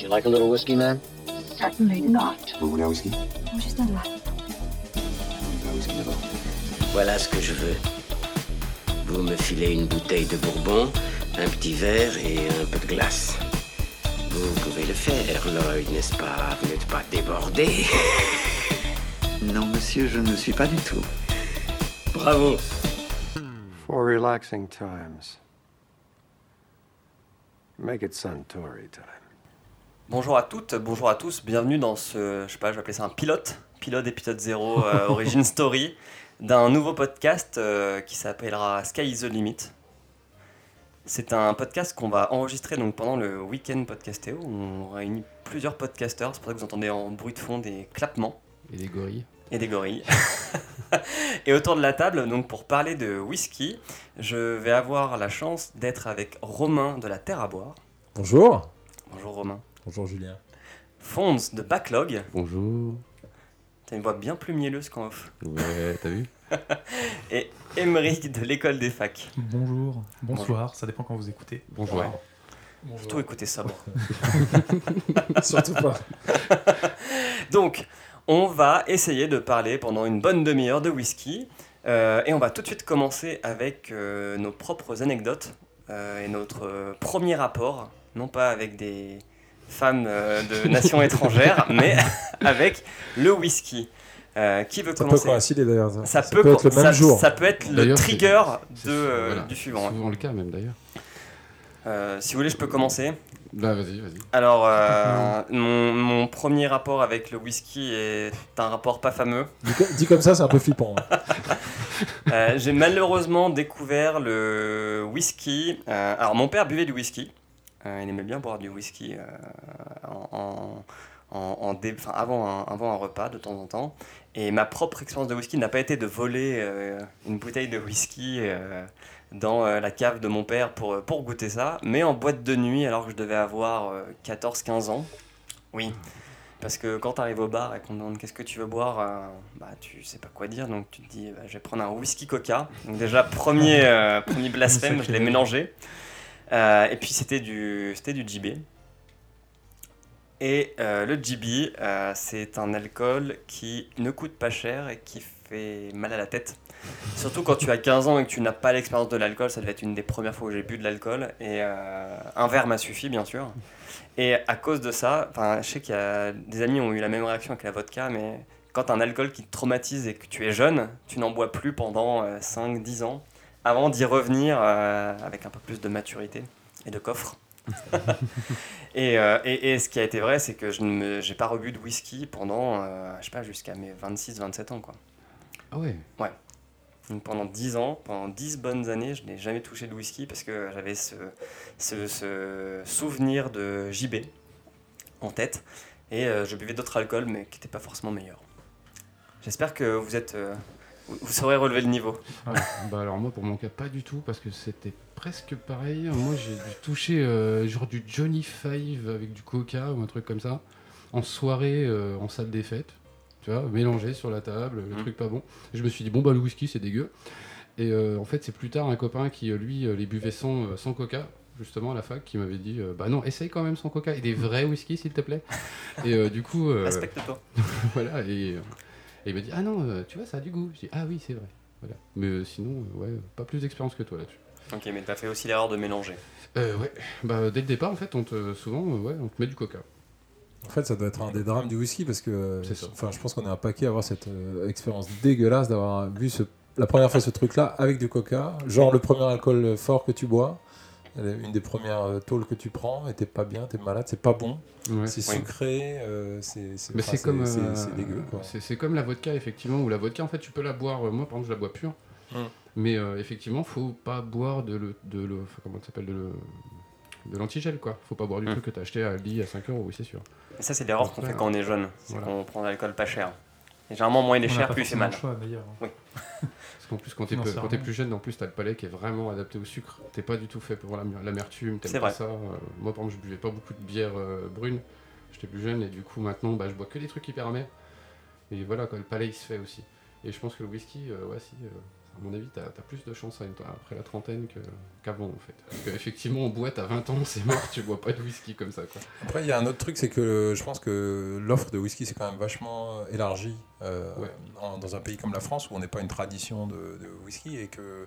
Do you like a little whiskey, man? Certainly not. Vous voulez un whisky Juste un. Un whisky d'abord. Voilà ce que je veux. Vous me filez une bouteille de bourbon, un petit verre et un peu de glace. Vous pouvez le faire, Lloyd, n'est-ce pas? Vous n'êtes pas débordé Non, monsieur, je ne suis pas du tout. Bravo For relaxing times. Make it Suntory time. Bonjour à toutes, bonjour à tous, bienvenue dans ce, je sais pas, je vais appeler ça un pilote, pilote épisode 0 euh, Origin Story, d'un nouveau podcast euh, qui s'appellera Sky is the Limit. C'est un podcast qu'on va enregistrer donc pendant le week-end podcastéo, où on réunit plusieurs podcasteurs, c'est pour ça que vous entendez en bruit de fond des clappements Et des gorilles. et des gorilles. et autour de la table, donc pour parler de whisky, je vais avoir la chance d'être avec Romain de la Terre à boire. Bonjour. Bonjour Romain. Bonjour Julien. Fonds de Backlog. Bonjour. T'as une voix bien plus mielleuse qu'en off. Ouais, t'as vu? Et Émeric de l'école des facs. Bonjour, bonsoir, ça dépend quand vous écoutez. Bonjour. Ouais. Surtout écoutez sobre. Surtout pas. Donc, on va essayer de parler pendant une bonne demi-heure de whisky. Euh, et on va tout de suite commencer avec euh, nos propres anecdotes euh, et notre euh, premier rapport, non pas avec des femmes euh, de nations étrangères, mais avec le whisky. Euh, qui veut Ça peut commencer? coïncider d'ailleurs. ça, Ça peut, peut être le ça- même jour. Ça peut être le D'ailleurs, c'est- trigger c'est de, euh, voilà. du suivant. hein. Souvent le cas même d'ailleurs. Euh, si vous voulez, je peux commencer. Bah vas-y, vas-y. Alors, euh, mon, mon premier rapport avec le whisky est un rapport pas fameux. Dit, co- dit comme ça, c'est un peu flippant. hein. Euh, J'ai malheureusement découvert le whisky. euh, alors, mon père buvait du whisky. Euh, il aimait bien boire du whisky euh, en, en- en- dé- enfin, avant, un, avant un repas de temps en temps. Et ma propre expérience de whisky n'a pas été de voler euh, une bouteille de whisky dans la cave de mon père pour, pour goûter ça, mais en boîte de nuit alors que je devais avoir 14-15 ans. Oui. Parce que quand tu arrives au bar et qu'on te demande qu'est-ce que tu veux boire, euh, bah tu sais pas quoi dire, donc tu te dis bah, je vais prendre un whisky coca. Donc déjà premier, euh, premier blasphème, je l'ai mélangé. Euh, et puis c'était du, c'était du GB. Et euh, le GB, euh, c'est un alcool qui ne coûte pas cher et qui fait mal à la tête. Surtout quand tu as 15 ans et que tu n'as pas l'expérience de l'alcool, ça devait être une des premières fois où j'ai bu de l'alcool. Et euh, un verre m'a suffi, bien sûr. Et à cause de ça, je sais qu'il y a des amis qui ont eu la même réaction avec la vodka, mais quand un alcool qui te traumatise et que tu es jeune, tu n'en bois plus pendant 5-10 ans, avant d'y revenir euh, avec un peu plus de maturité et de coffre. et, euh, et, et ce qui a été vrai, c'est que je n'ai pas rebu de whisky pendant, euh, je sais pas, jusqu'à mes 26-27 ans. Quoi. Ah ouais. Donc pendant 10 ans, pendant 10 bonnes années, je n'ai jamais touché de whisky parce que j'avais ce, ce, ce souvenir de JB en tête. Et euh, je buvais d'autres alcools, mais qui n'étaient pas forcément meilleurs. J'espère que vous êtes... vous, saurez relever le niveau. Bah alors moi pour mon cas pas du tout parce que c'était presque pareil. Moi j'ai dû toucher euh, genre du Johnny Five avec du coca ou un truc comme ça en soirée euh, en salle des fêtes. Tu vois, mélangé sur la table, le Mhm. truc pas bon. Et je me suis dit bon bah le whisky c'est dégueu. Et euh, en fait c'est plus tard un copain qui lui les buvait sans, sans coca justement à la fac qui m'avait dit euh, bah non essaye quand même sans coca et des vrais whisky s'il te plaît. Et euh, du coup euh, Respecte-toi. voilà, et, et il m'a dit Ah non, euh, tu vois, ça a du goût. Je dis Ah oui, c'est vrai. Voilà. Mais euh, sinon, euh, ouais, pas plus d'expérience que toi là-dessus. Ok, mais t'as fait aussi l'erreur de mélanger. Euh, ouais, bah dès le départ, en fait, on te, souvent, euh, ouais, on te met du coca. En fait, ça doit être un des drames du whisky parce que enfin, je pense qu'on est un paquet à avoir cette euh, expérience dégueulasse d'avoir vu ce, la première fois ce truc-là avec du coca, genre le premier alcool fort que tu bois. Une des premières euh, tôles que tu prends, et t'es pas bien, t'es malade, c'est pas bon, Ouais. c'est sucré, euh, c'est c'est- Mais enfin, c'est comme. c'est- c'est dégueu. Quoi. C'est c'est comme la vodka, effectivement, où la vodka, en fait, tu peux la boire. euh, moi, par exemple, je la bois pure. Mm. Mais euh, effectivement, faut pas boire de le. De le comment ça s'appelle De le. De l'antigel, quoi. Faut pas boire du Mm. truc que t'as acheté à Aldi à 5 euros, oui, c'est sûr. Et ça, c'est l'erreur qu'on fait quand on est jeune. C'est Voilà. qu'on prend de l'alcool pas cher. Et généralement, moins il est cher, plus c'est mal. choix, d'ailleurs. Parce qu'en plus, quand t'es pe- quand plus jeune, en plus, t'as le palais qui est vraiment adapté au sucre. T'es pas du tout fait pour l'am- l'amertume, C'est t'aimes pas vrai. ça. Euh, moi, par exemple, je buvais pas beaucoup de bière euh, brune. J'étais plus jeune et du coup, maintenant, bah, je bois que des trucs hyper amers. Et voilà, quoi, le palais il se fait aussi. Et je pense que le whisky, euh, ouais, si, euh, À mon avis, t'as as plus de chance à- après la trentaine que- qu'avant en fait. Parce qu'effectivement, en boîte à 20 ans, c'est mort, tu bois pas de whisky comme ça quoi. Après, il y a un autre truc, c'est que je pense que l'offre de whisky, c'est quand même vachement élargie euh, Ouais. en- dans un pays comme la France, où on n'est pas une tradition de, de whisky, et que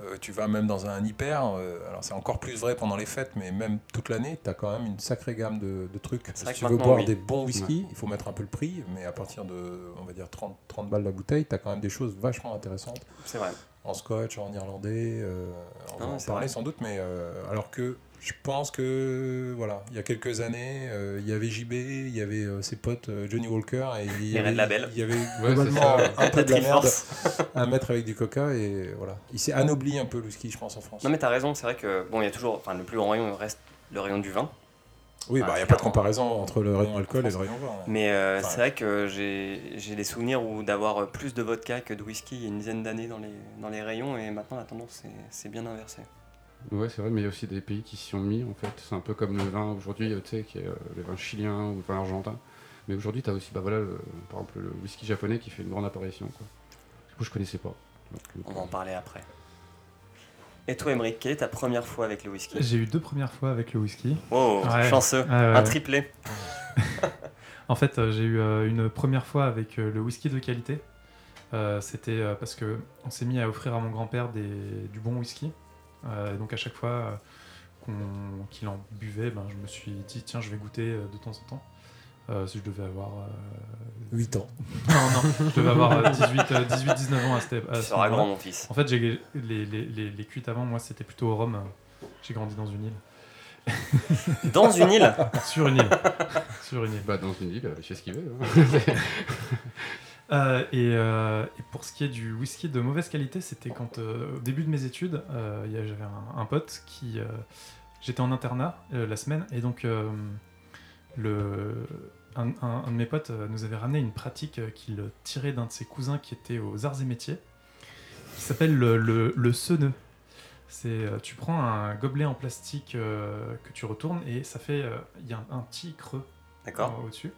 euh, tu vas même dans un hyper, euh, alors c'est encore plus vrai pendant les fêtes, mais même toute l'année, tu as quand même une sacrée gamme de, de trucs. Si tu veux boire oui. des bons whisky, il faut mettre un peu le prix, mais à partir de, on va dire, 30, 30 balles la bouteille, tu as quand même des choses vachement intéressantes C'est vrai. en scotch, en irlandais, on va en parler vrai. sans doute, mais alors que je pense que voilà, il y a quelques années, euh, il y avait JB, il y avait euh, ses potes euh, Johnny Walker et il y avait, Label. il y avait Ouais, globalement c'est ça. un peu de la merde à mettre avec du coca et voilà, il s'est anobli un peu le whisky, je pense en France. Non mais t'as raison, c'est vrai que bon, il y a toujours, enfin le plus grand rayon reste le rayon du vin. oui, bah il y a pas de comparaison entre le rayon alcool et le rayon vin. hein. Mais euh, Enfin, c'est vrai que j'ai j'ai des souvenirs où d'avoir plus de vodka que de whisky il y a une dizaine d'années dans les, dans les rayons et maintenant la tendance c'est- c'est bien inversé. Ouais, c'est vrai, mais il y a aussi des pays qui s'y ont mis en fait. C'est un peu comme le vin aujourd'hui, euh, tu sais, qui est euh, le vin chilien ou le vin argentin. Mais aujourd'hui, tu as aussi, bah voilà, le- par exemple, le whisky japonais qui fait une grande apparition. Quoi. Du coup, je connaissais pas. Donc, euh, On va en parler après. Et toi, Emmerich, quelle est ta première fois avec le whisky? J'ai eu deux premières fois avec le whisky. Oh, Ouais. chanceux, un ouais. triplé. En fait, euh, j'ai eu euh, une première fois avec euh, le whisky de qualité. Euh, C'était euh, parce que on s'est mis à offrir à mon grand-père des- du bon whisky. Euh, et donc à chaque fois euh, qu'on- qu'il en buvait, ben, je me suis dit tiens, je vais goûter euh, de temps en temps. Euh, si je devais avoir euh, 8 ans. non, non, je devais avoir euh, 18, euh, 18 19 ans à cette à Tu ce grand, mon fils. En fait, j'ai les, les, les, les cuites avant, moi, c'était plutôt au rhum. J'ai grandi dans une île. Dans une île? Sur une île. Sur une île. Bah, dans une île, il fait ce qu'il veut. hein. Euh, et, euh, et pour ce qui est du whisky de mauvaise qualité, c'était quand, euh, au début de mes études, j'avais un, un pote qui. J'étais en internat la semaine, et donc le, un, un- un de mes potes nous avait ramené une pratique qu'il tirait d'un de ses cousins qui était aux arts et métiers, qui s'appelle le, le. C'est, tu prends un gobelet en plastique que tu retournes et ça fait, il y a un, petit creux au-dessus.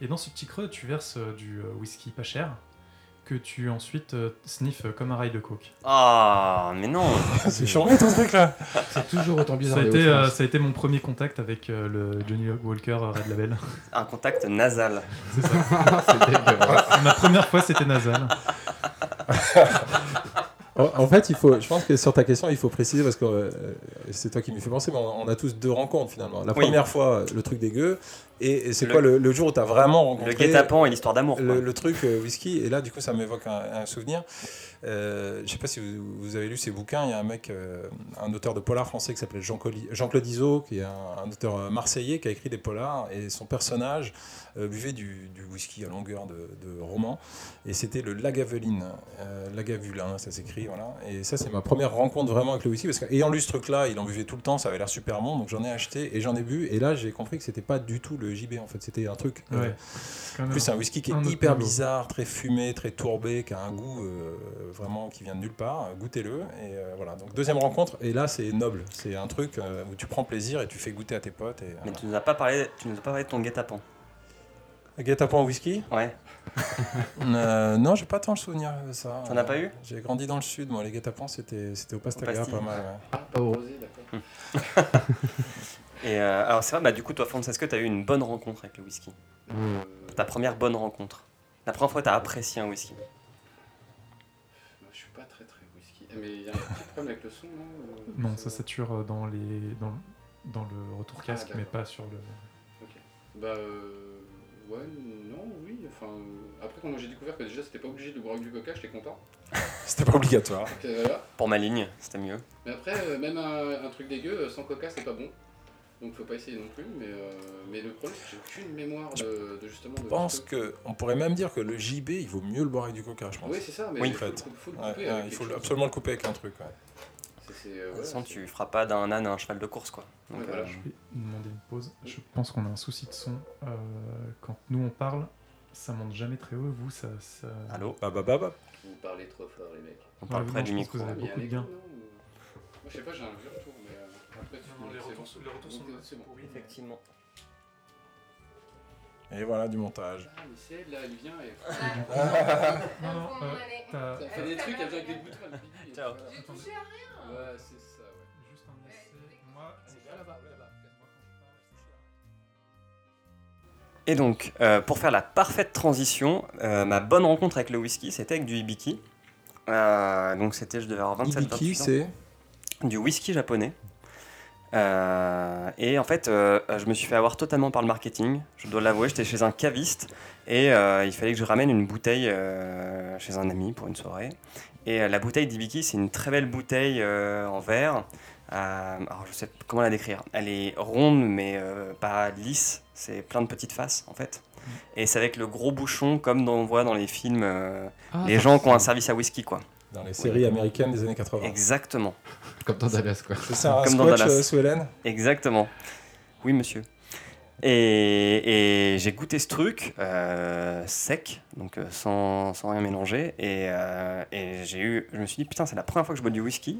Et dans ce petit creux, tu verses euh, du euh, whisky pas cher que tu ensuite euh, sniffes comme un rail de coke. Ah, mais non C'est charmé ton truc là. c'est toujours autant bizarre. Ça a, été, euh, ça a été mon premier contact avec euh, le Johnny Walker Red Label. Un contact nasal. C'est ça. c'est dégueulasse. Ma première fois, c'était nasal. En en fait, il faut, je pense que sur ta question, il faut préciser parce que euh, c'est toi qui m'y fais penser, mais on, on a tous deux rencontres finalement. La Oui. première fois, le truc dégueu, et, et c'est Le- quoi le, le jour où tu as vraiment Le rencontré guet-apens et l'histoire d'amour. le, le truc euh, whisky Et là, du coup, ça m'évoque un, un souvenir. Euh, je sais pas si vous, vous avez lu ces bouquins. Il y a un mec, euh, un auteur de polar français qui s'appelle Jean-Claude Izzo, qui est un, un auteur marseillais qui a écrit des polars, et son personnage buvait du, du whisky à longueur de, de roman, et c'était le Lagavulin, euh, Lagavulin, ça s'écrit, voilà. Et ça, c'est ma première rencontre vraiment avec le whisky, parce qu'ayant lu ce truc-là, il en buvait tout le temps, ça avait l'air super bon, donc j'en ai acheté et j'en ai bu, et là, j'ai compris que c'était pas du tout le JB, en fait, c'était un truc. euh, Ouais. En même plus, c'est un whisky qui est hyper bizarre, très fumé, très tourbé, qui a un goût euh, vraiment qui vient de nulle part. Goûtez-le. Et euh, voilà. Donc, deuxième rencontre. Et là, c'est noble. C'est un truc euh, où tu prends plaisir et tu fais goûter à tes potes. Et, Mais tu nous as pas parlé, tu nous as pas parlé de ton guet-apens. Guet-apens au whisky Ouais. Euh, Non, j'ai pas tant le souvenir de ça. T'en as pas eu J'ai grandi dans le sud. Moi, les guet-apens, c'était c'était au Pastaga, pas mal. ouais. Ah, pas au rosé, d'accord. Et euh, alors c'est vrai, bah du coup toi Francesco, t'as eu une bonne rencontre avec le whisky? Euh, Ta première bonne rencontre? La première fois que t'as apprécié un whisky? je suis pas très très whisky. Mais il y a un petit problème avec le son, non? Euh, Non, ça sature dans, les, dans, dans le retour casque, mais pas sur le. Bah euh, ouais, non, oui. Enfin, euh, après quand moi j'ai découvert que déjà c'était pas obligé de boire avec du coca, j'étais content. C'était pas obligatoire. Donc, euh, voilà. Pour ma ligne, c'était mieux. Mais après, euh, même un, un truc dégueu euh, sans coca, c'est pas bon. Donc faut pas essayer non plus. Mais, euh, mais le problème, c'est que j'ai aucune mémoire de, de justement. De Je pense que on pourrait même dire que le JB, il vaut mieux le boire avec du coca, je pense. Oui, c'est ça. Mais Oui. il faut, En fait. faut- faut le Ouais, couper ouais, avec il faut chose. absolument le couper avec un truc. ouais. De toute façon, tu feras pas d'un âne un cheval de course quoi. Donc, voilà. euh, Je vais demander une pause. Je pense qu'on a un souci de son. Euh, quand nous on parle, ça monte jamais très haut. Vous, ça. ça... Allô? Bah, bah, bah, bah. Vous parlez trop fort, les mecs. On parle Ouais, près non, du micro. vous avez beaucoup de gain. Moi, je sais pas, j'ai un vieux retour, mais euh, après, Non, les retours bon. sont- les retours sont Donc, bien. c'est bon. Effectivement. Et voilà, du montage. Ah, mais c'est elle, là, elle vient et. Non, non, euh, t'as- Ça fait des trucs, elle vient avec des boutons. elle pique, et Ciao. voilà. Ouais, c'est ça, ouais. Juste un essai. Moi, là-bas, là-bas. Et donc, euh, pour faire la parfaite transition, euh, ma bonne rencontre avec le whisky, c'était avec du Hibiki. Euh, donc, c'était, je devais avoir 27 Ibiki, 28 ans. c'est. du whisky japonais. Euh, et en fait, euh, je me suis fait avoir totalement par le marketing. Je dois l'avouer, j'étais chez un caviste et euh, il fallait que je ramène une bouteille euh, chez un ami pour une soirée. Et euh, la bouteille d'Ibiki, c'est une très belle bouteille euh, en verre. Euh, alors, je sais pas comment la décrire. Elle est ronde, mais euh, pas lisse. C'est plein de petites faces, en fait. Et c'est avec le gros bouchon, comme on voit dans les films, euh, Ah, les gens qui ont un service à whisky, quoi. Dans les séries américaines des années 80. Exactement. Comme dans Dallas, quoi. C'est ça, un Comme dans Dallas. euh, sous Hélène? Exactement. Oui, monsieur. Et, et j'ai goûté ce truc euh, sec, donc euh, sans, sans rien mélanger. Et, euh, et j'ai eu, je me suis dit, putain, c'est la première fois que je bois du whisky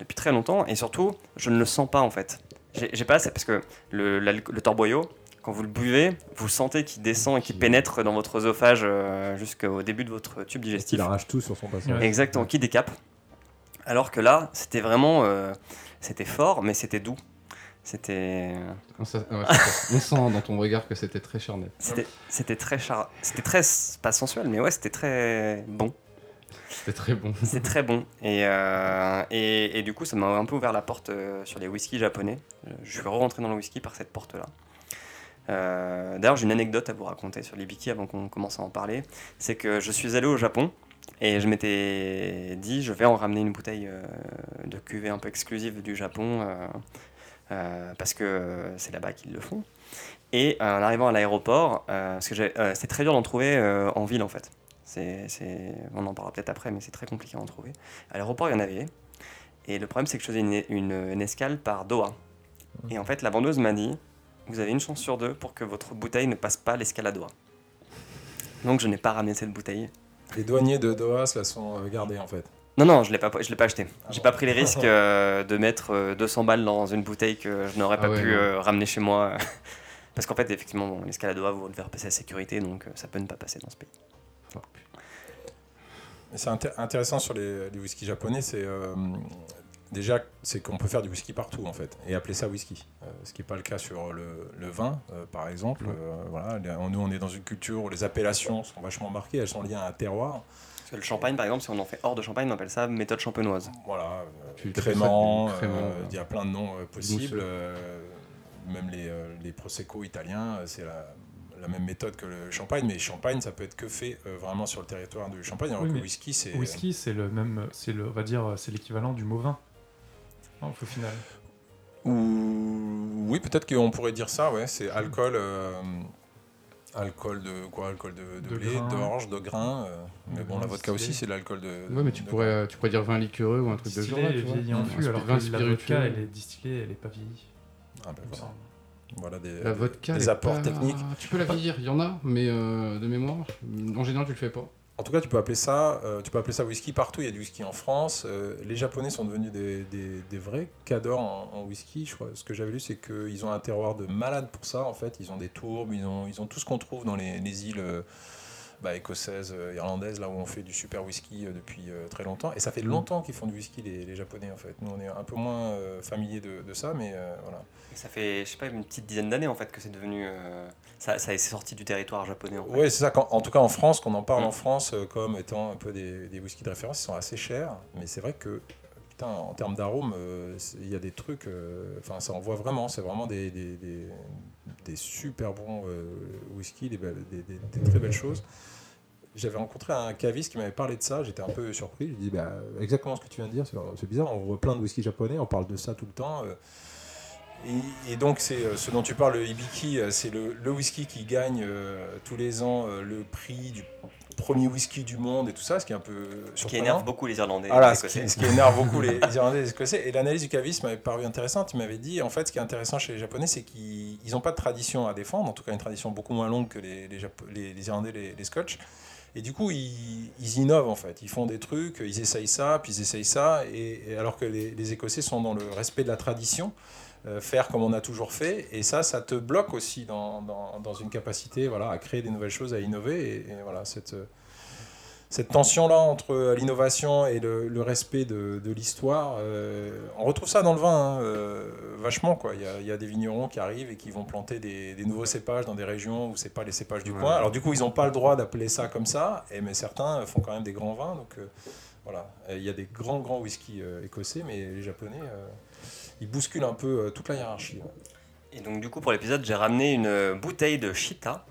depuis très longtemps. Et surtout, je ne le sens pas en fait. J'ai pas assez, parce que le, l'alco- le torboyau, quand vous le buvez, vous sentez qu'il descend et qu'il pénètre dans votre œsophage euh, jusqu'au début de votre tube digestif. Il arrache tout sur son passage. Exactement, qui décape. Alors que là, c'était vraiment. euh, c'était fort, mais c'était doux. C'était. On, sent dans ton regard que c'était très charnel. C'était très char... C'était très. Pas sensuel, mais ouais, c'était très bon. C'était très bon. C'était très bon. Et, euh, et, et du coup, ça m'a un peu ouvert la porte euh, sur les whiskies japonais. Euh, Je suis rentré dans le whisky par cette porte-là. Euh, D'ailleurs, j'ai une anecdote à vous raconter sur les biki avant qu'on commence à en parler. C'est que je suis allé au Japon et je m'étais dit, je vais en ramener une bouteille de cuvée un peu exclusive du Japon parce que euh, c'est là-bas qu'ils le font. Et euh, en arrivant à l'aéroport, euh, parce que euh, c'est très dur d'en trouver euh, en ville en fait. C'est, c'est- on en parlera peut-être après, mais c'est très compliqué à en trouver. À l'aéroport, il y en avait. Et le problème, c'est que je faisais une, une- une escale par Doha. Et en fait, la vendeuse m'a dit Vous avez une chance sur deux pour que votre bouteille ne passe pas l'escale à Doha. Donc, je n'ai pas ramené cette bouteille. Les douaniers de Doha se la sont euh, gardés en fait. Non, non, je ne l'ai pas, je l'ai pas acheté. J'ai bon pas pris les risques euh, de mettre euh, 200 balles dans une bouteille que je n'aurais Ah pas ouais, pu euh, ramener chez moi. Parce qu'en fait, effectivement, bon, Doha, vous devez repasser la sécurité, donc euh, ça peut ne pas passer dans ce pays. C'est inté- intéressant sur les, les whiskies japonais, c'est euh, déjà c'est qu'on peut faire du whisky partout en fait et appeler ça whisky. Euh, ce qui n'est pas le cas sur le, le vin euh, par exemple. Euh, voilà, les- nous on est dans une culture où les appellations sont vachement marquées, elles sont liées à un terroir. Parce que le champagne, par exemple, si on en fait hors de champagne, on appelle ça méthode champenoise. Voilà, euh, crément, euh, ouais. il y a plein de noms euh, possibles. Euh, même les, euh, les prosecco italiens, euh, c'est la, la même méthode que le champagne, mais champagne ça peut être que fait euh, vraiment sur le territoire du champagne, alors Oui, que whisky c'est Whisky, c'est le même, c'est le, on va dire, c'est l'équivalent du mot vin. Non, au final. Ou oui, peut-être qu'on pourrait dire ça, ouais. C'est alcool, euh, alcool de quoi Alcool de, de De blé, d'orge, de grain. euh, mais bon, la vodka aussi, c'est de l'alcool de. Ouais, mais tu pourrais, euh, tu pourrais dire vin liquoreux ou un truc de genre. tu vois. vieilli en fût, alors vin que la vodka, elle est distillée, elle est pas vieillie. Ah, ben voilà. Voilà des, La vodka. des elle est apports pas- techniques. Tu peux la vieillir, il y en a, mais euh, de mémoire, en général, tu le fais pas. En tout cas, tu peux appeler ça, euh, tu peux appeler ça whisky partout. Il y a du whisky en France. Euh, les Japonais sont devenus des, vrais cadors en, whisky. Je crois. Ce que j'avais lu, c'est qu'ils ont un terroir de malade pour ça. En fait, ils ont des tourbes, ils ont, tout ce qu'on trouve dans les, les îles euh, bah, écossaises, euh, irlandaises, là où on fait du super whisky euh, depuis euh, très longtemps. Et ça fait longtemps qu'ils font du whisky, les, les Japonais, en fait. Nous, on est un peu moins familiers de, de ça, mais voilà. Et ça fait, je sais pas, une petite dizaine d'années en fait que c'est devenu. ça, ça est sorti du territoire japonais en fait. Ouais, c'est ça. en tout cas, en France, qu'on en parle Mm. en France euh, comme étant un peu des, des whiskies de référence, ils sont assez chers. Mais c'est vrai que, putain, en termes d'arôme, euh, c'est- il y a des trucs. euh, Enfin, ça en voit vraiment. C'est vraiment des, des, des, des super bons euh, whisky, des, belles- très belles choses. J'avais rencontré un caviste qui m'avait parlé de ça. J'étais un peu surpris. Je dis bah, exactement ce que tu viens de dire. C'est- bizarre. On voit plein de whisky japonais. On parle de ça tout le temps. euh, et, donc, c'est euh, ce dont tu parles, le Hibiki, euh, c'est le, whisky qui gagne tous les ans le prix du premier whisky du monde et tout ça, ce qui est un peu Ce qui énerve beaucoup les Irlandais. et Voilà, les ce qui, Écossais. ce qui énerve beaucoup les, les Irlandais et les Écossais. Et l'analyse du caviste m'avait paru intéressante. Il m'avait dit, en fait, ce qui est intéressant chez les Japonais, c'est qu'ils n'ont pas de tradition à défendre, en tout cas une tradition beaucoup moins longue que les, les, les- Irlandais, les, les Scotch. Et du coup, ils, ils innovent en fait. Ils font des trucs, ils essayent ça, puis ils essayent ça. Et, et alors que les, les Écossais sont dans le respect de la tradition, faire comme on a toujours fait. Et ça, ça te bloque aussi dans, dans, dans une capacité voilà, à créer des nouvelles choses, à innover. Et, et voilà, cette, euh, cette tension-là entre l'innovation et le, le respect de, de l'histoire, euh, on retrouve ça dans le vin hein, euh, vachement. Quoi. Il, y a, il y a des vignerons qui arrivent et qui vont planter des, des nouveaux cépages dans des régions où c'est pas les cépages du Ouais. coin. Alors du coup, ils n'ont pas le droit d'appeler ça comme ça, et, mais certains font quand même des grands vins. Donc euh, voilà, il y a des grands, grands whisky euh, écossais, mais les Japonais, euh, ils bousculent un peu euh, toute la hiérarchie. Et donc, du coup, pour l'épisode, j'ai ramené une euh, bouteille de Chita.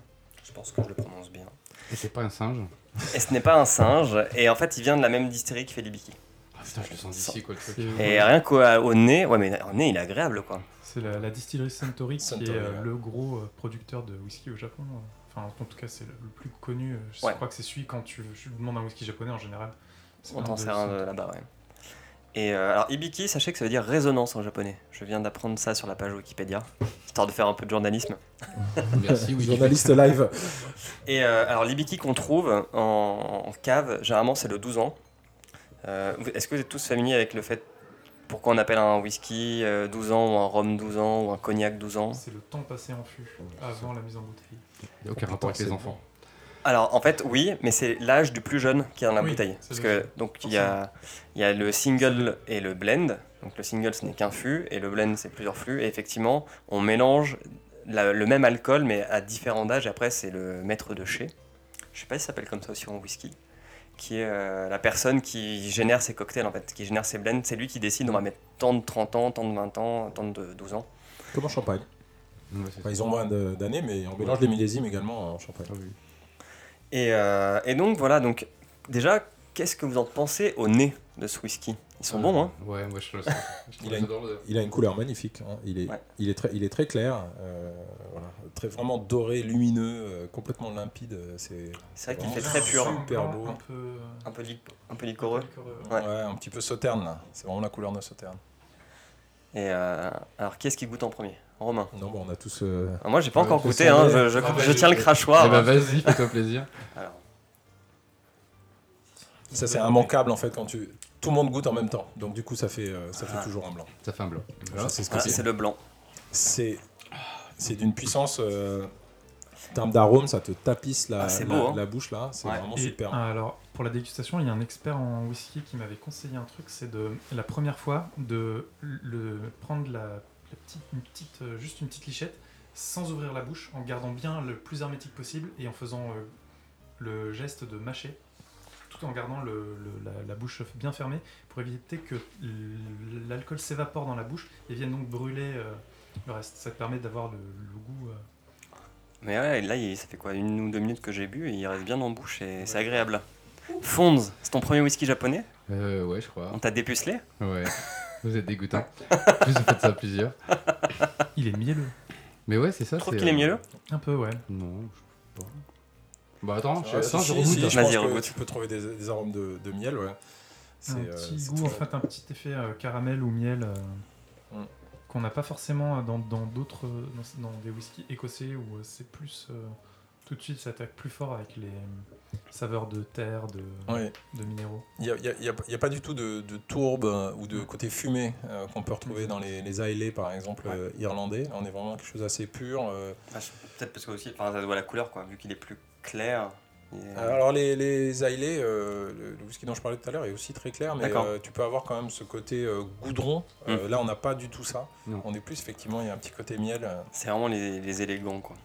Je pense que je le prononce bien. Et c'est pas un singe. Et ce n'est pas un singe. Et en fait, il vient de la même distillerie qui fait l'Ibiki. Ah putain, je le sens d'ici quoi le truc. C'est- Et rien qu'au au nez, ouais, mais au nez, il est agréable, quoi. C'est la, la distillerie Suntory qui Suntory, est euh, ouais. le gros euh, producteur de whisky au Japon. euh. Enfin, en tout cas, c'est le, le plus connu. euh, Je Ouais. crois que c'est celui quand tu, tu demandes un whisky japonais en général. C'est On t'en sert un là-bas, ouais. Et euh, alors, Ibiki, sachez que ça veut dire résonance en japonais. Je viens d'apprendre ça sur la page Wikipédia, histoire de faire un peu de journalisme. Merci, oui. Journaliste live. Et euh, alors, l'Ibiki qu'on trouve en, en cave, généralement, c'est le 12 ans. Euh, Est-ce que vous êtes tous familiers avec le fait pourquoi on appelle un whisky euh, 12 ans, ou un rhum 12 ans, ou un cognac 12 ans? C'est le temps passé en fût avant la mise en bouteille. Il n'y a aucun rapport avec les enfants. Alors en fait oui, mais c'est l'âge du plus jeune qui est dans la Oui, bouteille. Parce que donc il y a, il y a le single et le blend. Donc le single ce n'est qu'un fût et le blend c'est plusieurs flux. Et effectivement on mélange la- le même alcool mais à différents âges. Et après c'est le maître de chez. Je sais pas si ça s'appelle comme ça aussi en whisky. Qui est euh, la personne qui génère ses cocktails en fait, qui génère ses blends. C'est lui qui décide on va mettre tant de 30 ans, tant de 20 ans, tant de 12 ans. Comme en Champagne. Ouais, Enfin, ils ont moins de- d'années, mais on mélange les millésimes également en Champagne. Ah oui. Et, euh, et donc voilà, donc déjà, qu'est-ce que vous en pensez au nez de ce whisky? Ils sont bons, hein? Ouais, moi je le sens. Je Il a une- le- Il a une couleur magnifique. hein. Il, est, Ouais. il, est très, il est très clair, euh, voilà. très, vraiment doré, lumineux, euh, complètement limpide. C'est C'est vrai qu'il fait très pur. Super Blanc, beau. Un peu, Un peu, lic- un peu liquoreux. liquoreux. Ouais. Ouais, un petit peu sauterne. là. C'est vraiment la couleur de sauterne. Et euh, alors, qui est-ce qui goûte en premier? Romain Non, bon, on a tous. euh, Ah, Moi, j'ai pas encore goûté, hein, je, je- Ah, bah, je tiens le crachoir. Eh ben vas-y, fais-toi plaisir. Alors, Ça, c'est immanquable en fait quand tu. Tout le monde goûte en même temps. Donc, du coup, ça fait, euh, ça fait Ah. toujours un blanc. Ça fait un blanc. Sais ce que c'est. c'est le blanc. C'est c'est d'une puissance. euh, en termes d'arôme, ça te tapisse la, Ah, c'est hein. la bouche là. C'est Ouais. vraiment Et, super. ah, alors, pour la dégustation, il y a un expert en whisky qui m'avait conseillé un truc, c'est de la première fois de le prendre la, la petite, une petite, euh, juste une petite lichette sans ouvrir la bouche, en gardant bien le plus hermétique possible et en faisant euh, le geste de mâcher, tout en gardant le, le- la, la bouche bien fermée pour éviter que l- l'alcool s'évapore dans la bouche et vienne donc brûler euh, le reste. Ça te permet d'avoir le, le goût. euh, Mais ouais, là, il- ça fait quoi Une ou deux minutes que j'ai bu et il reste bien en bouche et c'est agréable. Fonds, c'est ton premier whisky japonais? Euh, ouais, je crois. On t'a dépucelé? Ouais. Vous êtes dégoûtant. En plus, vous faites ça à plusieurs. Il est mielleux. Mais ouais, c'est ça. Je trouve c'est, qu'il est euh, mielleux. Un peu, ouais. Non, je sais pas. Bah attends, je, attends, si, je si, regoute. si, je Vas-y, pense que regoute. tu peux trouver des, des arômes de, de miel, ouais. C'est, un euh, petit c'est goût, en fait, un petit effet euh, caramel ou miel euh, Mm. qu'on n'a pas forcément dans dans d'autres, euh, dans, dans des whiskies écossais où euh, c'est plus. euh, tout de suite, ça attaque plus fort avec les saveurs de terre, de, Ouais. de minéraux. Il n'y a, pas du tout de, de tourbe euh, ou de côté fumé euh, qu'on peut retrouver dans les, les ailés, par exemple, Ouais. euh, irlandais. Là, on est vraiment quelque chose d'assez pur. euh. Ah, Peut-être parce que aussi, enfin, ça doit la couleur, quoi, vu qu'il est plus clair. est- Alors, les, les ailés, euh, le, le whisky dont je parlais tout à l'heure est aussi très clair, mais euh, tu peux avoir quand même ce côté euh, goudron. Euh, Là, on n'a pas du tout ça. Non. On est plus, effectivement, il y a un petit côté miel. C'est vraiment les, les élégants, quoi.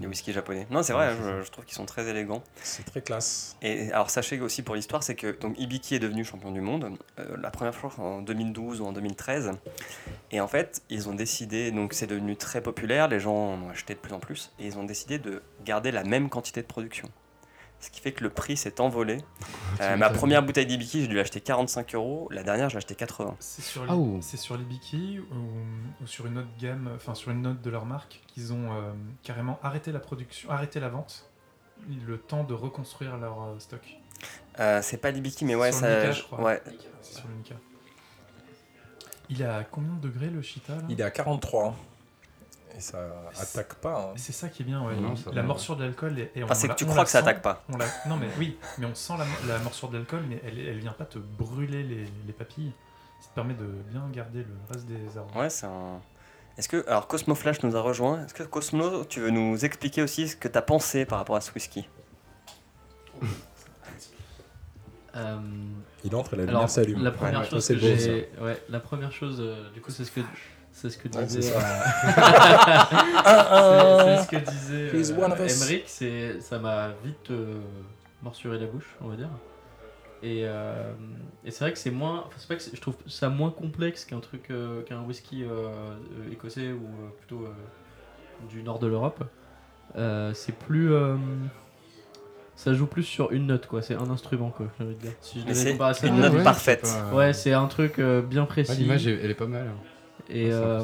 Les whisky japonais. Non, c'est vrai, Ouais, c'est je, je trouve qu'ils sont très élégants. C'est très classe. Et alors sachez aussi pour l'histoire, c'est que donc Ibiki est devenu champion du monde euh, la première fois en 2012 ou en 2013. Et en fait, ils ont décidé, donc c'est devenu très populaire, les gens en ont acheté de plus en plus, et ils ont décidé de garder la même quantité de production. Ce qui fait que le prix s'est envolé. Euh, ma première bouteille d'Ibiki, j'ai dû l'acheter 45 euros. La dernière, j'ai acheté 80. C'est sur, Ah, c'est sur l'Ibiki ou, ou sur une autre gamme, enfin sur une note de leur marque, qu'ils ont euh, carrément arrêté la production, arrêté la vente, le temps de reconstruire leur euh, stock. Euh, c'est pas l'Ibiki, mais ouais, Sur ça. le Nika, je crois. ouais. C'est sur le Nika. Il est à combien de degrés le Chita là? Il est à 43. Et ça attaque pas. hein. C'est ça qui est bien, ouais. Non, ça la morsure de l'alcool. est- et on Enfin, c'est que tu crois que ça sent- attaque pas. on la- Non, mais oui, mais on sent la, la morsure de l'alcool, mais elle, elle vient pas te brûler les, les papilles. Ça te permet de bien garder le reste des arômes. Ouais, c'est un. Est-ce que, alors Cosmo Flash nous a rejoint, est-ce que Cosmo, tu veux nous expliquer aussi ce que tu as pensé par rapport à ce whisky? Euh, Il entre et la lumière s'allume. La première Ouais, chose c'est que beau, j'ai, ouais, la première chose, euh, du coup, c'est ce que, c'est ce que Ouais, disait, c'est euh, c'est, ce que disait euh. Emmerich, c'est, ça m'a vite euh, morsuré la bouche, on va dire. Et, euh, et c'est vrai que c'est moins, enfin, c'est pas que je trouve ça moins complexe qu'un truc, euh, qu'un whisky euh, écossais ou euh, plutôt euh, du nord de l'Europe. Euh, c'est plus euh, ça joue plus sur une note quoi c'est un instrument quoi j'ai envie de dire si je Mais devais c'est une note ouais, parfaite. pas- ouais c'est un truc euh, bien Ouais, précis L'image, elle elle est pas mal. hein. Et euh,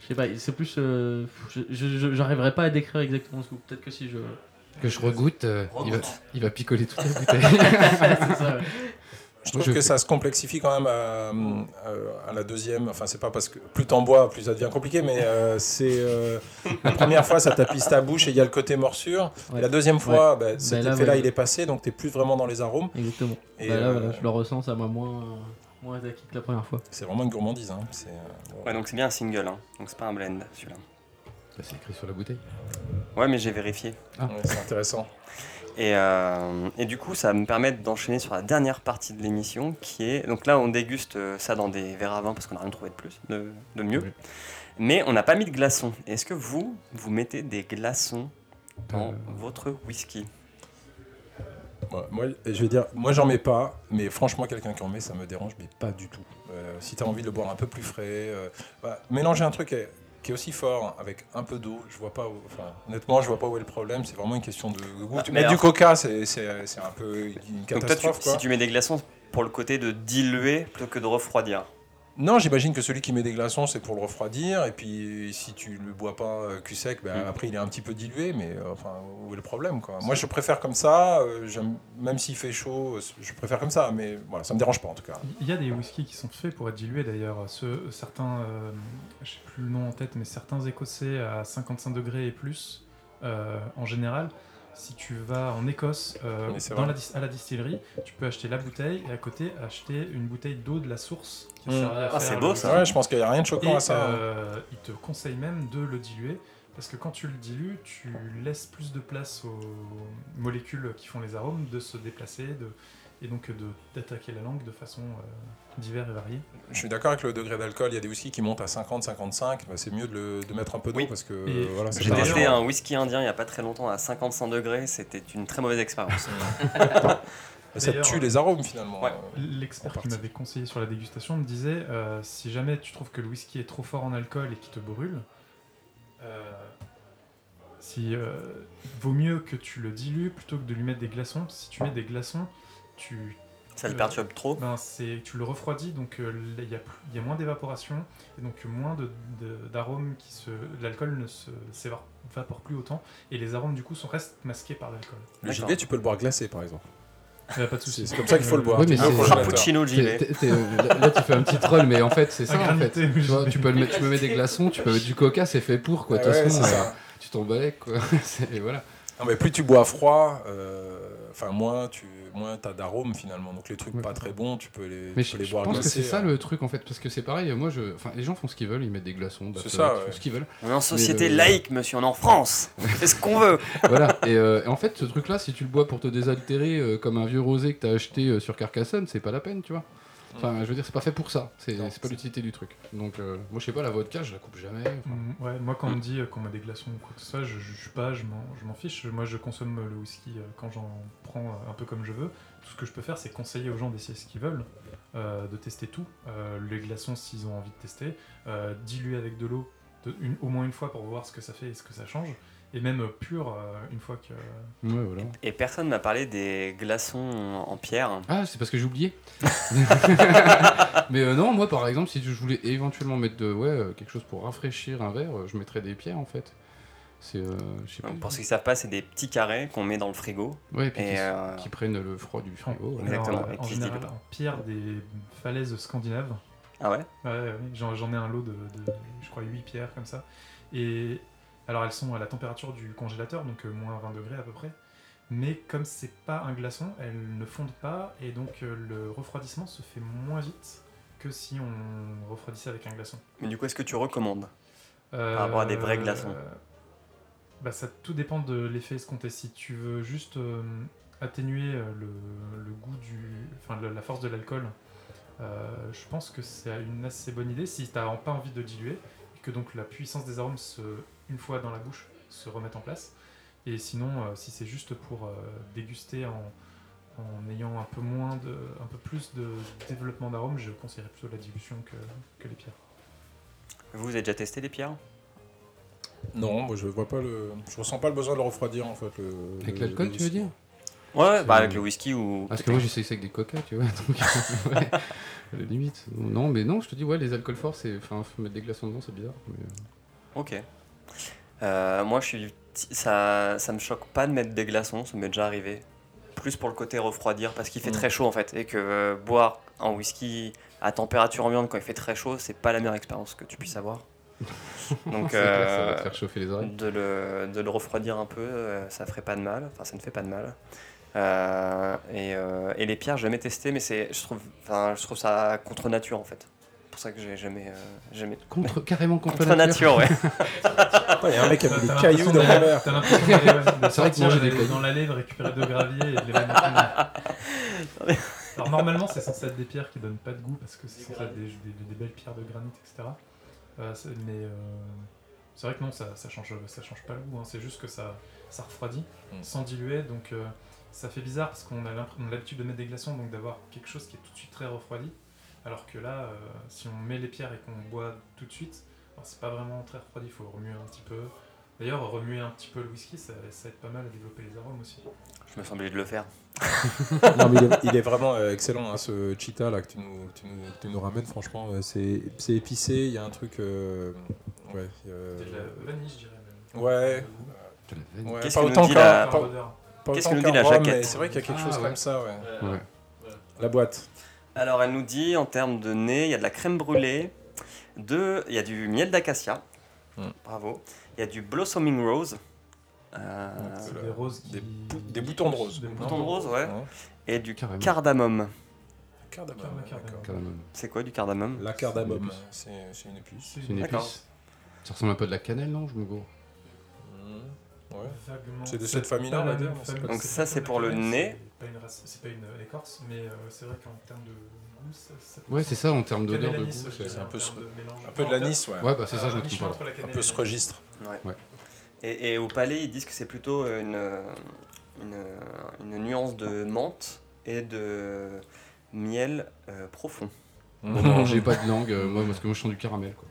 je sais pas c'est plus euh, j'arriverai pas à décrire exactement ce goût peut-être que si je Que je regoute, euh, il, va, il va picoler toute la bouteille. c'est ça ouais. Je trouve Je que fais- ça se complexifie quand même à, à- à la deuxième. Enfin, c'est pas parce que plus t'en bois, plus ça devient compliqué, mais euh, c'est euh, la première fois ça tapisse ta bouche et il y a le côté morsure. Ouais. la deuxième fois, bah, cet Bah, là, effet-là ouais. il est passé, donc t'es plus vraiment dans les arômes. exactement Et, Bah là euh, voilà, je le ressens ça m'a moins moins attaqué que la première fois C'est vraiment une gourmandise. Hein. C'est, euh. Ouais, donc c'est bien un single, hein. donc c'est pas un blend celui-là. Ça, c'est écrit sur la bouteille. Ouais, mais j'ai vérifié. Ouais, c'est intéressant. Et, euh, et du coup, ça va me permet d'enchaîner sur la dernière partie de l'émission qui est. Donc là, on déguste euh, ça dans des verres à vin parce qu'on n'a rien trouvé de plus, de, de mieux. Oui. Mais on n'a pas mis de glaçons. Est-ce que vous, vous mettez des glaçons dans Euh, votre whisky? Moi, je vais dire, moi j'en mets pas, mais franchement, quelqu'un qui en met, ça me dérange, mais pas du tout. Euh, si tu as envie de le boire un peu plus frais, euh, bah, mélanger un truc qui est, qui est aussi fort avec un peu d'eau, je vois pas où, enfin, honnêtement, je vois pas où est le problème, c'est vraiment une question de goût. Ah, Tu du coca, c'est c'est- c'est un peu une Donc toi, tu- catastrophe. quoi. si tu mets des glaçons pour le côté de diluer plutôt que de refroidir. Non, j'imagine que celui qui met des glaçons, c'est pour le refroidir, et puis si tu le bois pas euh, cul sec, ben, Mm. après il est un petit peu dilué, mais euh, enfin, où est le problème quoi? Moi je préfère comme ça, euh, même s'il fait chaud, je préfère comme ça, mais voilà, ça me dérange pas en tout cas. Il y a des whiskies qui sont faits pour être dilués d'ailleurs. Certains, euh, je sais plus le nom en tête, mais certains écossais à 55 degrés et plus, en général, si tu vas en Écosse, euh, dans la, à la distillerie, tu peux acheter la bouteille et à côté acheter une bouteille d'eau de la source. Qui Mm. à Ah, c'est beau, ça. Ouais, je pense qu'il n'y a rien de choquant Et à ça. hein. euh, il te conseille même de le diluer parce que quand tu le dilues, tu laisses plus de place aux molécules qui font les arômes de se déplacer de, et donc de- d'attaquer la langue de façon euh, diverse et variée. Je suis d'accord avec le degré d'alcool, il y a des whiskies qui montent à 50-55, bah, c'est mieux de, le- de mettre un peu d'eau Oui. parce que Et voilà, c'est J'ai testé un whisky indien il n'y a pas très longtemps à 55 degrés, c'était une très mauvaise expérience. Ça tue les arômes finalement. Ouais. Euh, L'expert qui m'avait conseillé sur la dégustation me disait euh, si jamais tu trouves que le whisky est trop fort en alcool et qui te brûle, euh, si euh, vaut mieux que tu le dilues plutôt que de lui mettre des glaçons. Si tu mets des glaçons, tu Ça le Euh, perturbe trop. Ben, c'est, tu le refroidis, donc euh, il y, a plus- il y a moins d'évaporation, et donc moins de, de- d'arômes qui se... L'alcool ne se, s'évapore plus autant, et les arômes du coup sont, restent masqués par l'alcool. Le D'accord. gibier, tu peux le boire glacé par exemple. Euh, pas de souci. C'est comme ça qu'il faut le boire. Oui, gilet. t'es- t'es- là, là, tu fais un petit troll, mais en fait, c'est ça. En fait. granité, Tu, vois, tu peux le mettre, tu peux mettre des glaçons, tu peux mettre du coca, c'est fait pour quoi. De Ah toute ouais, façon, c'est euh, ça. tu t'en quoi. C'est- voilà. Non, mais plus tu bois froid, euh, enfin moins tu moins as d'arômes finalement. Donc les trucs Ouais. pas très bons, tu peux les, Mais tu je, les je boire pense que c'est ça euh. le truc en fait, parce que c'est pareil. Moi, je, enfin, les gens font ce qu'ils veulent, ils mettent des glaçons, C'est ça, ils font ouais. ce qu'ils veulent. On est en société le- laïque, monsieur, on est en France. On fait ce qu'on veut. voilà. Et, euh, et en fait, ce truc-là, si tu le bois pour te désaltérer euh, comme un vieux rosé que t'as acheté euh, sur Carcassonne, c'est pas la peine, tu vois. Enfin, je veux dire, c'est pas fait pour ça. C'est pas l'utilité du truc. Donc, euh, moi, je sais pas, la vodka, je la coupe jamais. enfin. Mm, Ouais, moi quand on me dit euh, qu'on met des glaçons ou quoi que ce soit, je juge pas, je m'en, fiche. Moi je consomme le whisky euh, quand j'en prends un peu comme je veux. Tout ce que je peux faire, c'est conseiller aux gens d'essayer ce qu'ils veulent, euh, de tester tout. Euh, les glaçons s'ils ont envie de tester, euh, diluer avec de l'eau au moins une fois pour voir ce que ça fait et ce que ça change. Et même pur euh, une fois que. Ouais, voilà. Et personne m'a parlé des glaçons en pierre. Ah, c'est parce que j'ai oublié. mais euh, non, moi par exemple, si je voulais éventuellement mettre de, ouais, euh, quelque chose pour rafraîchir un verre, je mettrais des pierres en fait. C'est, euh, je sais pas. Pour ceux qui savent pas, c'est des petits carrés qu'on met dans le frigo. Ouais, et puis Et, qui, euh, qui prennent le froid du frigo. ouais. Exactement, Alors, et euh, en général, en pierre des falaises scandinaves. Ah ouais? Ouais, ouais, j'en, j'en ai un lot de, de, je crois, 8 pierres comme ça. Et alors, elles sont à la température du congélateur, donc euh, moins 20 degrés à peu près. Mais comme c'est pas un glaçon, elles ne fondent pas, et donc euh, le refroidissement se fait moins vite que si on refroidissait avec un glaçon. Mais du coup, est-ce que tu recommandes? Euh, Par rapport à des vrais glaçons. bah, Ça tout dépend de l'effet escompté. Si tu veux juste euh, atténuer le, le goût du. Enfin, le- la force de l'alcool, je pense que c'est une assez bonne idée si tu n'as pas envie de diluer et que donc la puissance des arômes, se, une fois dans la bouche, se remette en place. Et sinon, euh, si c'est juste pour euh, déguster en, en ayant un peu moins de, un peu plus de développement d'arômes, je conseillerais plutôt la dilution que, que les pierres. Vous, avez déjà testé les pierres? Non, moi je vois pas le. Je ressens pas le besoin de le refroidir en fait. Le, Avec l'alcool, tu veux dire? Ouais, bah avec le whisky ou. Parce que moi j'essaye ça avec des coca, tu vois. Donc, ouais, à la limite. Non, mais non, je te dis, ouais, les alcools forts, c'est. Enfin, mettre des glaçons dedans, c'est bizarre. mais, euh, Ok. Euh, moi, je suis. Ça, ça me choque pas de mettre des glaçons, ça m'est déjà arrivé. Plus pour le côté refroidir, parce qu'il fait Mm. très chaud en fait. Et que euh, boire un whisky à température ambiante quand il fait très chaud, c'est pas la meilleure expérience que tu puisses avoir. Donc, clair, ça va euh, te faire chauffer les oreilles. de le, de le refroidir un peu, ça ferait pas de mal. Enfin, ça ne fait pas de mal. Euh, et, euh, et les pierres, j'ai jamais testé, mais c'est, je trouve, je trouve ça contre nature en fait. C'est pour ça que j'ai jamais, euh, jamais. Contre, carrément contre, Contre nature, ouais. Il y a un mec qui a mis des cailloux dans mon verre. T'as l'impression de sortir, des dans l'allée, de récupérer deux graviers et de les Alors normalement c'est censé être des pierres qui donnent pas de goût parce que c'est censé être des, des- des belles pierres de granit, etc. Euh, c'est- mais euh, c'est vrai que non, ça, ça, change, ça change pas le goût, hein. c'est juste que ça, ça refroidit Mm. sans diluer, donc euh, ça fait bizarre parce qu'on a l'habitude de mettre des glaçons, donc d'avoir quelque chose qui est tout de suite très refroidi. Alors que là, euh, si on met les pierres et qu'on boit tout de suite, alors c'est pas vraiment très refroidi, il faut remuer un petit peu. D'ailleurs, remuer un petit peu le whisky, ça, ça aide pas mal à développer les arômes aussi. Je me sens obligé de le faire. Non, mais il, est, il est vraiment euh, excellent hein, ce cheetah là que tu nous, tu nous, tu nous ramènes. Franchement, euh, c'est c'est épicé. Il y a un truc. euh, ouais. euh, de la vanille, je dirais même. Ouais. De la vanille. ouais, Qu'est-ce pas que nous autant dit la- pas- Odeur. pas Qu'est-ce que nous dit la jaquette C'est vrai qu'il y a quelque Ah, chose ouais. comme ça. Ouais. Ouais. La boîte. Alors, elle nous dit en termes de nez, il y a de la crème brûlée, de, il y a du miel d'acacia. Mm. Bravo. Il y a du blossoming rose. Euh, des roses qui... des bou- des boutons de rose. Des boutons de rose, ouais. Ouais. Et du Carrément. cardamome. C'est quoi du cardamome? La cardamome, c'est c'est une épice. C'est une épice. Ça ressemble un peu à de la cannelle, non Je me gourre? Ouais. C'est de cette famille-là, on va dire, Donc ça, c'est pour le nez. C'est pas une, euh, écorce, mais euh, c'est vrai qu'en termes de goût, ça, Ouais, c'est ça, en termes d'odeur, de goût. c'est- un peu de mélange. Un peu de l'anis, ouais. Ouais, bah c'est ça, je me trompe Un peu ce registre. Ouais. Et, et au palais, ils disent que c'est plutôt une, une, une nuance de menthe et de miel euh, profond. Non, j'ai pas de langue, euh, moi, parce que moi je sens du caramel. Quoi.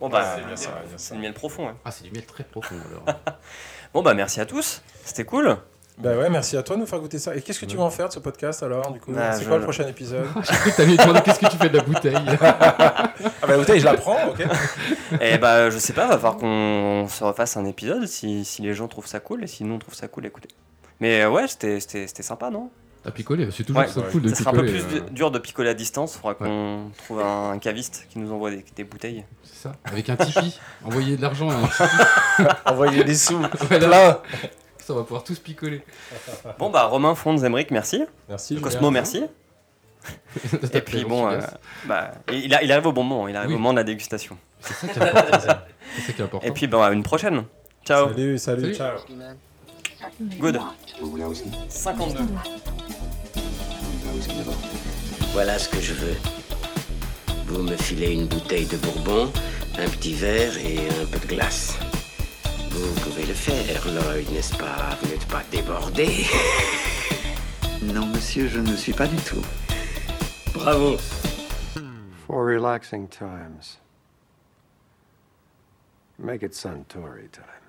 Bon bah, c'est du miel profond. hein. Ah, c'est du miel très profond alors. Bon bah, merci à tous. C'était cool. Bah ouais, merci à toi de nous faire goûter ça. Et qu'est-ce que tu vas en faire de ce podcast alors du coup? Bah, C'est je- quoi le prochain épisode? J'ai cru que t'allais demander qu'est-ce que tu fais de la bouteille. Ah bah la bouteille, je la prends, ok. Et bah, je sais pas, va falloir qu'on se refasse un épisode si, si les gens trouvent ça cool et si nous on trouve ça cool, écoutez. Mais euh, ouais, c'était c'était- c'était sympa, non? T'as picolé, c'est toujours Ouais, ça ouais. cool de Ça sera un peu picoler. plus euh, du- dur de picoler à distance. Il faudra qu'on trouve un caviste qui nous envoie des, des bouteilles. C'est ça, avec un Tipeee. Envoyer de l'argent à un Envoyer des sous. Voilà. Là. Ça, on va pouvoir tous picoler. Bon bah, Romain Fond Zemric, merci. Merci. Cosmo, merci. Et puis bon, euh, bah, il, a- il arrive au bon moment. Il arrive Oui. au moment de la dégustation. C'est ça qui est important. C'est ça qui est important. Et puis bah, à une prochaine. Ciao. Salut, salut, Salut. ciao. Good. Vous voulez un whisky? 52. Voilà ce que je veux. Vous me filez une bouteille de bourbon, un petit verre et un peu de glace. Vous pouvez le faire, Lloyd, n'est-ce pas? Vous n'êtes pas débordé Non, monsieur, je ne suis pas du tout. Bravo For relaxing times. Make it Suntory time.